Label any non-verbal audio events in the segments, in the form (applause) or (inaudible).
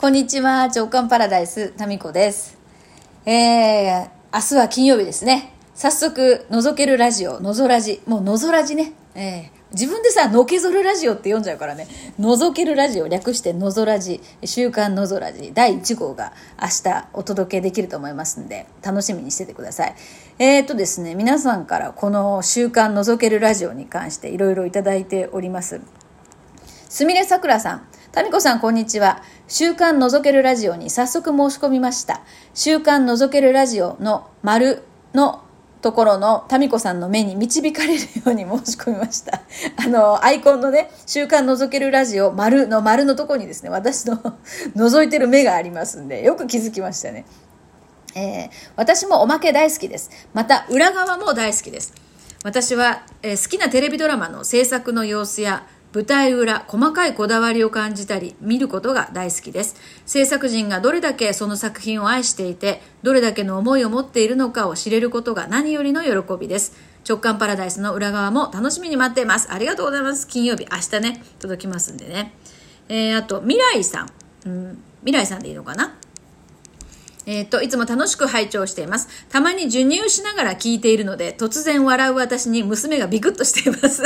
こんにちは、直感パラダイス、タミコです。えー、明日は金曜日ですね。早速、覗けるラジオ、のぞラジ。もうのぞラジね。えー、自分でさ、のけぞるラジオって読んじゃうからね。覗けるラジオ、略してのぞラジ、週刊のぞラジ、第1号が明日お届けできると思いますんで、楽しみにしててください。えーとですね、皆さんからこの週刊覗けるラジオに関していろいろいただいております。すみれさくらさん。タミコさん、こんにちは。週刊覗けるラジオに早速申し込みました。週刊覗けるラジオの丸のところのタミコさんの目に導かれるように申し込みました。(laughs) あの、アイコンのね、週刊覗けるラジオ丸の丸のところにですね、私の覗いてる目がありますんで、よく気づきましたね。えー私もおまけ大好きです。また、裏側も大好きです。私は、えー好きなテレビドラマの制作の様子や舞台裏、細かいこだわりを感じたり、見ることが大好きです。制作陣がどれだけその作品を愛していて、どれだけの思いを持っているのかを知れることが何よりの喜びです。直感パラダイスの裏側も楽しみに待っています。ありがとうございます。金曜日、明日ね、届きますんでね。えーあと、未来さん。うん、未来さんでいいのかな？えっ、と、いつも楽しく拝聴しています。たまに授乳しながら聞いているので、突然笑う私に娘がビクッとしています。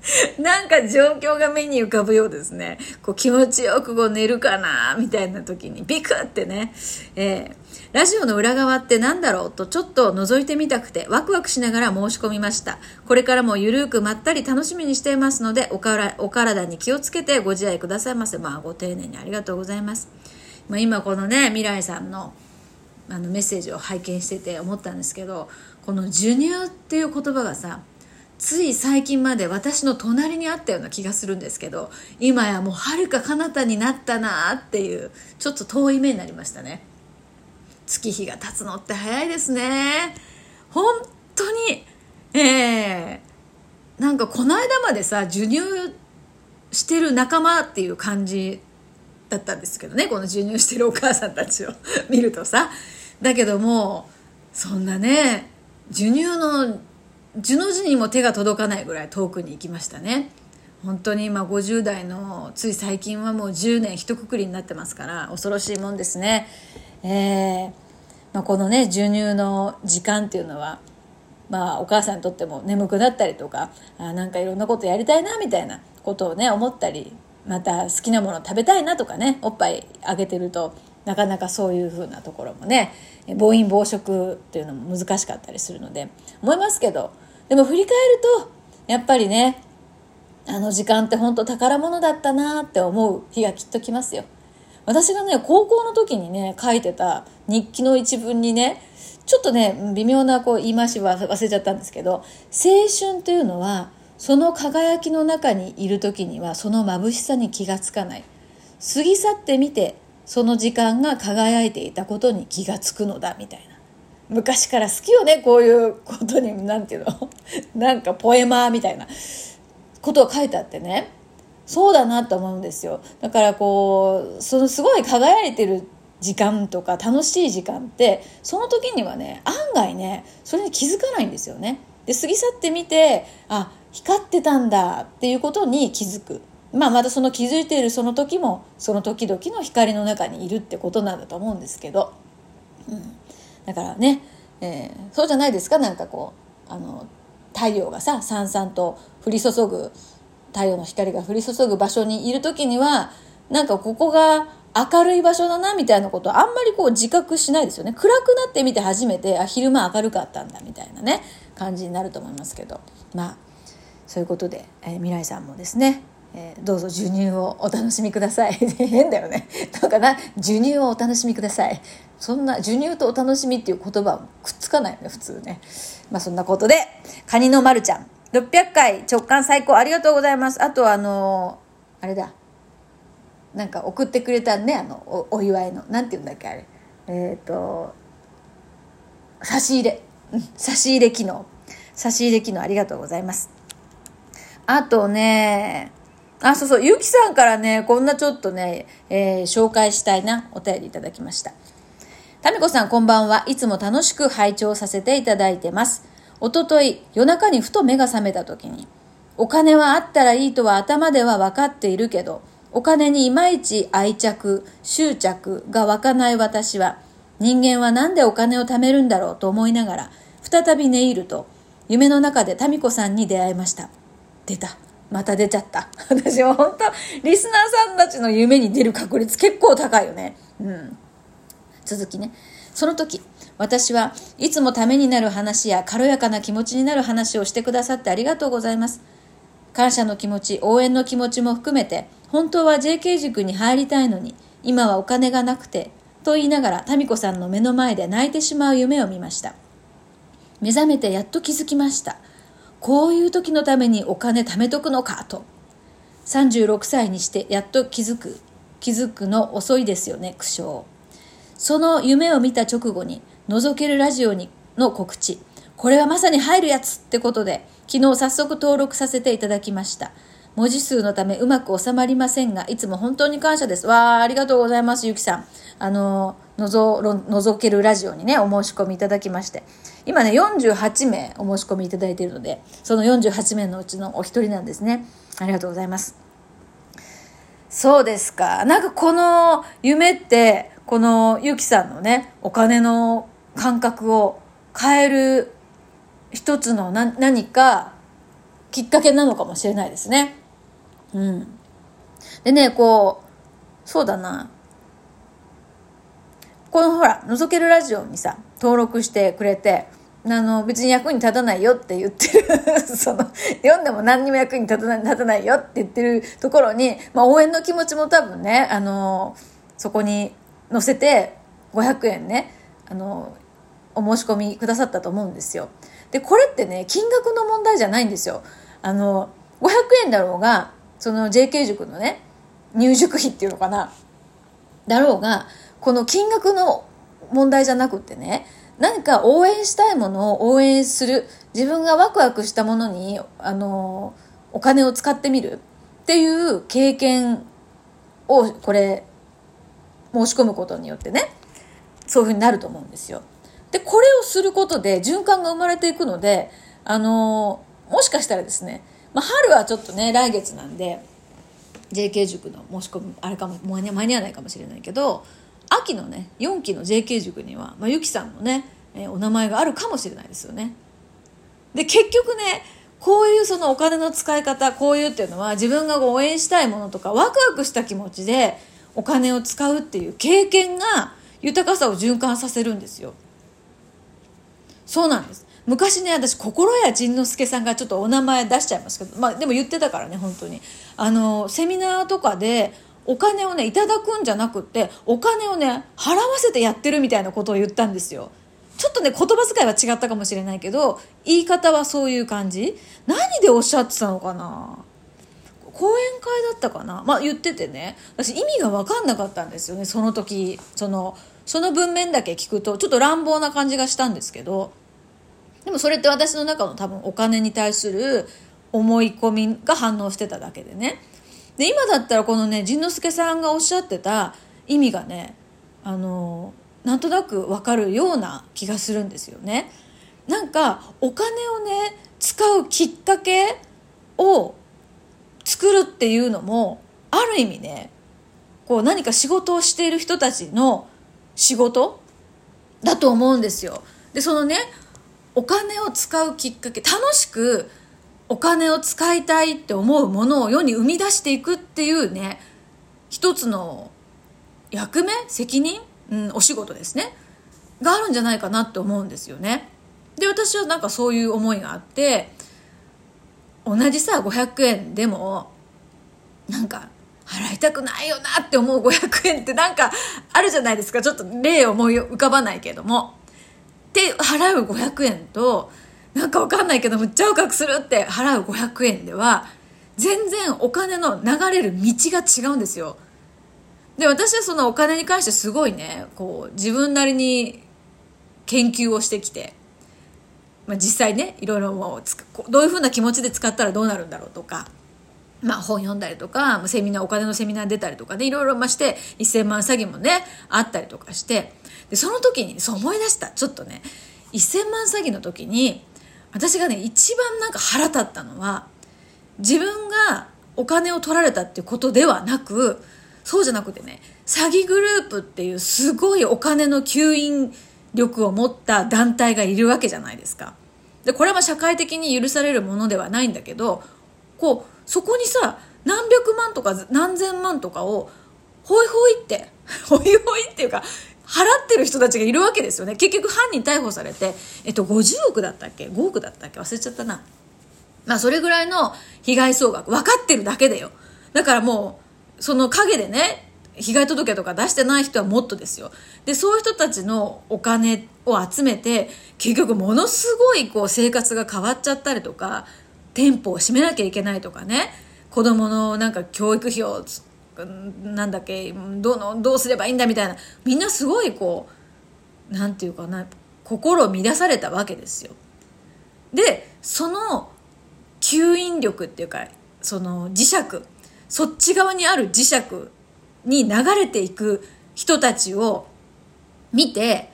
(laughs) なんか状況が目に浮かぶようですね。こう気持ちよくこう寝るかなみたいな時にビクってね。えーラジオの裏側って何だろうとちょっと覗いてみたくてワクワクしながら申し込みました。これからもゆるーくまったり楽しみにしていますのでおからお体に気をつけてご自愛くださいませ。まあご丁寧にありがとうございます。まあ、今このね未来さんのあのメッセージを拝見してて思ったんですけどこの「授乳」っていう言葉がさつい最近まで私の隣にあったような気がするんですけど今やもうはるか彼方になったなっていうちょっと遠い目になりましたね。月日が経つのって早いですね。本当にええなんかこの間までさ授乳してる仲間っていう感じだったんですけどねこの授乳してるお母さんたちを (laughs) 見るとさ。だけどもそんなね授乳の授の字にも手が届かないぐらい遠くに行きましたね。本当に今50代のつい最近はもう10年一括りになってますから恐ろしいもんですね。えーまあ、このね授乳の時間っていうのはまあ、お母さんにとっても眠くなったりとかあなんかいろんなことやりたいなみたいなことをね思ったりまた好きなもの食べたいなとかねおっぱいあげてるとなかなかそういうふうなところもね暴飲暴食っていうのも難しかったりするので思いますけどでも振り返るとやっぱりねあの時間って本当宝物だったなって思う日がきっと来ますよ。私がね、高校の時にね、書いてた日記の一文にね、ちょっとね、微妙なこう言い回しは忘れちゃったんですけど、青春というのは、その輝きの中にいる時には、その眩しさに気がつかない。過ぎ去ってみて、その時間が輝いていたことに気がつくのだ、みたいな。昔から好きよね、こういうことに、なんていうの？(laughs) なんかポエマーみたいな。ことを書いてあってね。そうだなと思うんですよ。だからこうそのすごい輝いてる時間とか楽しい時間ってその時にはね案外ねそれに気づかないんですよね。で過ぎ去ってみてあ光ってたんだっていうことに気づく。まあまたその気づいているその時もその時々の光の中にいるってことなんだと思うんですけど、うん、だからね、えーそうじゃないですかなんかこうあの太陽がささんさんと降り注ぐ太陽の光が降り注ぐ場所にいる時にはなんかここが明るい場所だなみたいなことあんまりこう自覚しないですよね。暗くなってみて初めてあ昼間明るかったんだみたいなね感じになると思いますけど。まあそういうことで、えー未来さんもですね、えーどうぞ授乳をお楽しみください。(laughs) 変だよね。だから授乳をお楽しみください。そんな授乳とお楽しみっていう言葉はくっつかないよね普通ね。まあそんなことでカニのまるちゃん。600回直感最高ありがとうございます。あとあのあれだ。なんか送ってくれたねあのお祝いの。なんて言うんだっけあれ。えっ、と差し入れ、差し入れ機能。差し入れ機能ありがとうございます。あとねあそうそうゆきさんからねこんなちょっとね、えー紹介したいなお便りいただきましたタミコさんこんばんはいつも楽しく拝聴させていただいてますおととい夜中にふと目が覚めた時にお金はあったらいいとは頭では分かっているけどお金にいまいち愛着、執着が湧かない私は、人間は何でお金を貯めるんだろうと思いながら、再び寝入ると、夢の中で民子さんに出会いました。出た。また出ちゃった。(laughs) 私は本当、リスナーさんたちの夢に出る確率結構高いよね。うん。続きね。その時、私はいつもためになる話や軽やかな気持ちになる話をしてくださってありがとうございます。感謝の気持ち、応援の気持ちも含めて、本当は JK 塾に入りたいのに、今はお金がなくて、と言いながら民子さんの目の前で泣いてしまう夢を見ました。目覚めてやっと気づきました。こういう時のためにお金貯めとくのかと。36歳にしてやっと気づく。気づくの遅いですよね、苦笑。その夢を見た直後に、覗けるラジオにの告知。これはまさに入るやつってことで、昨日早速登録させていただきました。文字数のためうまく収まりませんが、いつも本当に感謝です。わあ、ありがとうございます、ゆきさん。あの、のぞ、のぞけるラジオにね、お申し込みいただきまして。今ね、48名お申し込みいただいているので、その48名のうちのお一人なんですね。ありがとうございます。そうですか。なんかこの夢って、このゆきさんのね、お金の感覚を変える一つの何かきっかけなのかもしれないですね。うん。でね、こう、そうだな。このほら、覗けるラジオにさ、登録してくれて、あの、別に役に立たないよって言ってる (laughs) その、読んでも何にも役に立たない、立たないよって言ってるところに、まあ応援の気持ちも多分ね、あの、そこに載せて、500円ね、あの、お申し込みくださったと思うんですよ。で、これってね、金額の問題じゃないんですよ。あの、500円だろうが、その JK 塾のね、入塾費っていうのかな、だろうが、この金額の問題じゃなくってね、何か応援したいものを応援する、自分がワクワクしたものに、あの、お金を使ってみる。っていう経験を、これ、申し込むことによってね、そういうふうになると思うんですよ。で、これをすることで循環が生まれていくので、あの、もしかしたらですね、まあ、春はちょっとね、来月なんで、JK 塾の申し込み、あれかも、間に合わないかもしれないけど、秋のね、4期の JK 塾には、まあ、ゆきさんのね、えー、お名前があるかもしれないですよね。で、結局ね、こういうそのお金の使い方、こういうっていうのは自分が応援したいものとかワクワクした気持ちでお金を使うっていう経験が豊かさを循環させるんですよ。そうなんです。昔ね、私、心谷仁之助さんがちょっとお名前出しちゃいますけど、まあでも言ってたからね、本当に。あの、セミナーとかで、お金をね、いただくんじゃなくって、お金をね、払わせてやってるみたいなことを言ったんですよ。ちょっとね、言葉遣いは違ったかもしれないけど、言い方はそういう感じ何でおっしゃってたのかな？講演会だったかな？まあ言っててね、私意味が分かんなかったんですよね、その時。その、その文面だけ聞くと、ちょっと乱暴な感じがしたんですけど、でもそれって私の中の多分お金に対する思い込みが反応してただけでね。で、今だったらこのね、仁之助さんがおっしゃってた意味がね、あの、なんとなくわかるような気がするんですよね。なんか、お金をね、使うきっかけを作るっていうのも、ある意味ね、こう何か仕事をしている人たちの仕事だと思うんですよ。で、そのね、お金を使うきっかけ楽しくお金を使いたいって思うものを世に生み出していくっていうね一つの役目責任、うん、お仕事ですね。があるんじゃないかなって思うんですよね。で私はなんかそういう思いがあって同じさ500円でもなんか払いたくないよなって思う500円ってなんかあるじゃないですか。ちょっと例を思い浮かばないけれども。って払う500円となんかわかんないけどむっちゃ若くするって払う500円では全然お金の流れる道が違うんですよで私はそのお金に関してすごいねこう自分なりに研究をしてきて、まあ、実際ねいろいろもうどういうふうな気持ちで使ったらどうなるんだろうとかまあ本読んだりとか、セミナー、お金のセミナー出たりとかで、いろいろまして1000万詐欺もね、あったりとかして、で、その時に、そう思い出した。ちょっとね、1000万詐欺の時に、私がね、一番なんか腹立ったのは、自分がお金を取られたっていうことではなくそうじゃなくてね詐欺グループっていうすごいお金の吸引力を持った団体がいるわけじゃないですか。でこれは社会的に許されるものではないんだけどこうそこにさ何百万とか何千万とかをホイホイってホイホイっていうか払ってる人たちがいるわけですよね。結局犯人逮捕されて、えっと、50億だったっけ？5億だったっけ？忘れちゃったな。まあそれぐらいの被害総額分かってるだけでよ。だからもうその陰でね被害届とか出してない人はもっとですよ。でそういう人たちのお金を集めて結局ものすごいこう生活が変わっちゃったりとか店舗を閉めなきゃいけないとかね子供のなんか教育費をなんだっけどのどうすればいいんだみたいなみんなすごいこうなんていうかな心を乱されたわけですよ。でその吸引力っていうかその磁石そっち側にある磁石に流れていく人たちを見て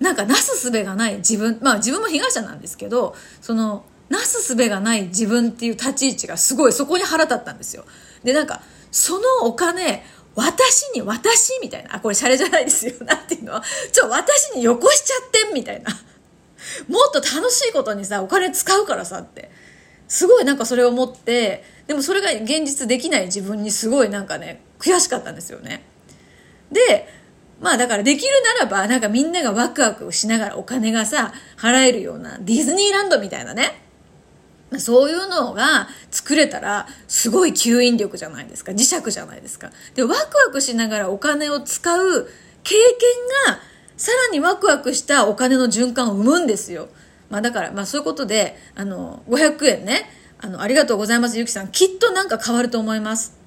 なんかなすすべがない自分まあ自分も被害者なんですけどそのなすすべがない自分っていう立ち位置がすごいそこに腹立ったんですよ。でなんかそのお金、私に私みたいな。あ、これシャレじゃないですよ。なんていうの？ちょ、私によこしちゃってんみたいな。もっと楽しいことにさ、お金使うからさって。すごいなんかそれを思って、でもそれが現実できない自分にすごいなんかね、悔しかったんですよね。で、まあだからできるならば、なんかみんながワクワクしながらお金がさ、払えるようなディズニーランドみたいなね、そういうのが作れたらすごい吸引力じゃないですか。磁石じゃないですか。でワクワクしながらお金を使う経験がさらにワクワクしたお金の循環を生むんですよ、まあ、だから、まあ、そういうことであの500円ね。あのありがとうございますゆきさん。きっとなんか変わると思います。